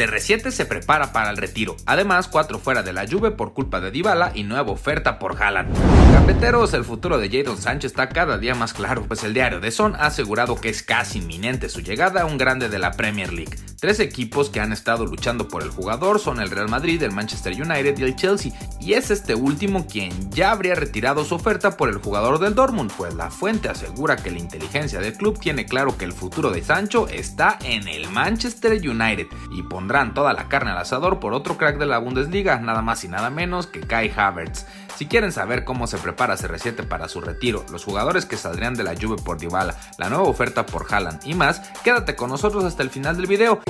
CR7 se prepara para el retiro. Además, cuatro fuera de la Juve por culpa de Dybala y nueva oferta por Haaland. Cafeteros, el futuro de Jadon Sánchez está cada día más claro, pues el diario de Son ha asegurado que es casi inminente su llegada a un grande de la Premier League. Tres equipos que han estado luchando por el jugador son el Real Madrid, el Manchester United y el Chelsea, y es este último quien ya habría retirado su oferta por el jugador del Dortmund, pues la fuente asegura que la inteligencia del club tiene claro que el futuro de Sancho está en el Manchester United y pondrán toda la carne al asador por otro crack de la Bundesliga, nada más y nada menos que Kai Havertz. Si quieren saber cómo se prepara CR7 para su retiro, los jugadores que saldrían de la Juve por Dybala, la nueva oferta por Haaland y más, quédate con nosotros hasta el final del video.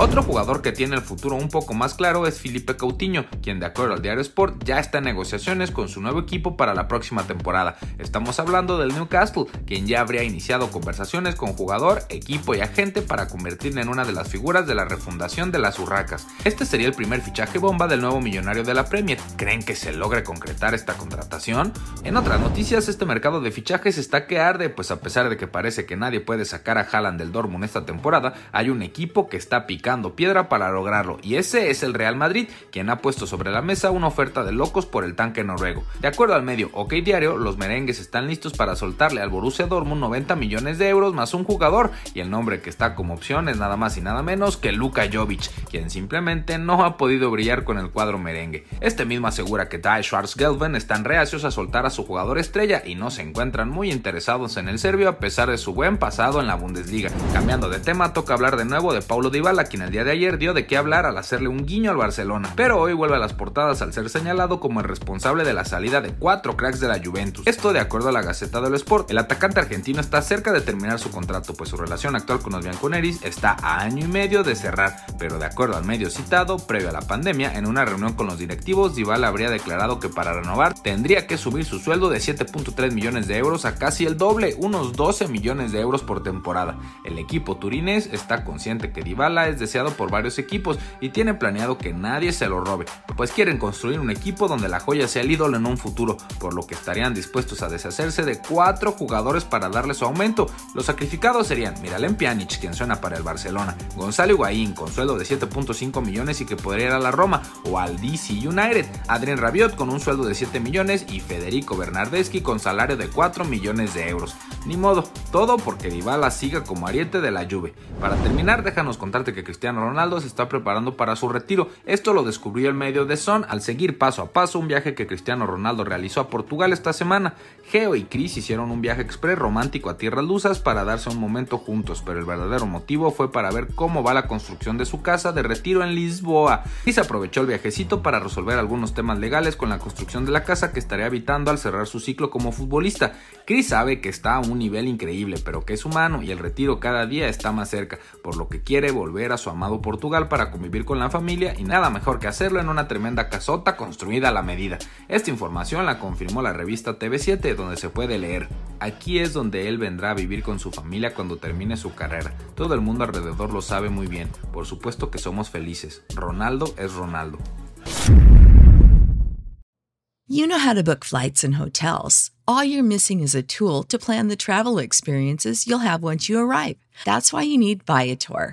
Otro jugador que tiene el futuro un poco más claro es Felipe Coutinho, quien de acuerdo al diario Sport ya está en negociaciones con su nuevo equipo para la próxima temporada. Estamos hablando del Newcastle, quien ya habría iniciado conversaciones con jugador, equipo y agente para convertirle en una de las figuras de la refundación de las Urracas. Este sería el primer fichaje bomba del nuevo millonario de la Premier. ¿Creen que se logre concretar esta contratación? En otras noticias, este mercado de fichajes está que arde, pues a pesar de que parece que nadie puede sacar a Haaland del Dortmund esta temporada, hay un equipo que está picando piedra para lograrlo, y ese es el Real Madrid, quien ha puesto sobre la mesa una oferta de locos por el tanque noruego. De acuerdo al medio OK Diario, los merengues están listos para soltarle al Borussia Dortmund 90 millones de euros más un jugador, y el nombre que está como opción es nada más y nada menos que Luka Jovic, quien simplemente no ha podido brillar con el cuadro merengue. Este mismo asegura que Die Schwarzgelben están reacios a soltar a su jugador estrella y no se encuentran muy interesados en el serbio a pesar de su buen pasado en la Bundesliga. Cambiando de tema, toca hablar de nuevo de Paulo Dybala, quien el día de ayer dio de qué hablar al hacerle un guiño al Barcelona, pero hoy vuelve a las portadas al ser señalado como el responsable de la salida de cuatro cracks de la Juventus. Esto de acuerdo a la Gaceta del Sport. El atacante argentino está cerca de terminar su contrato, pues su relación actual con los Bianconeris está a año y medio de cerrar, pero de acuerdo al medio citado, previo a la pandemia, en una reunión con los directivos, Dybala habría declarado que para renovar tendría que subir su sueldo de 7.3 millones de euros a casi el doble, unos 12 millones de euros por temporada. El equipo turinés está consciente que Dybala es deseado por varios equipos y tiene planeado que nadie se lo robe, pues quieren construir un equipo donde la joya sea el ídolo en un futuro, por lo que estarían dispuestos a deshacerse de cuatro jugadores para darle su aumento. Los sacrificados serían Miralem Pjanic, quien suena para el Barcelona, Gonzalo Higuaín, con sueldo de 7.5 millones y que podría ir a la Roma, o al DC United, Adrien Rabiot con un sueldo de 7 millones y Federico Bernardeschi con salario de 4 millones de euros. Ni modo, todo porque Dybala siga como ariete de la Juve. Para terminar, déjanos contarte que Ronaldo se está preparando para su retiro. Esto lo descubrió el medio de Son al seguir paso a paso un viaje que Cristiano Ronaldo realizó a Portugal esta semana. Geo y Chris hicieron un viaje express romántico a tierras lusas para darse un momento juntos, pero el verdadero motivo fue para ver cómo va la construcción de su casa de retiro en Lisboa. Chris aprovechó el viajecito para resolver algunos temas legales con la construcción de la casa que estaría habitando al cerrar su ciclo como futbolista. Chris sabe que está a un nivel increíble, pero que es humano y el retiro cada día está más cerca, por lo que quiere volver su amado Portugal para convivir con la familia y nada mejor que hacerlo en una tremenda casota construida a la medida. Esta información la confirmó la revista TV7 donde se puede leer. Aquí es donde él vendrá a vivir con su familia cuando termine su carrera. Todo el mundo alrededor lo sabe muy bien. Por supuesto que somos felices. Ronaldo es Ronaldo. You know how to book flights and hotels. All you're missing is a tool to plan the travel experiences you'll have once you arrive. That's why you need Viator.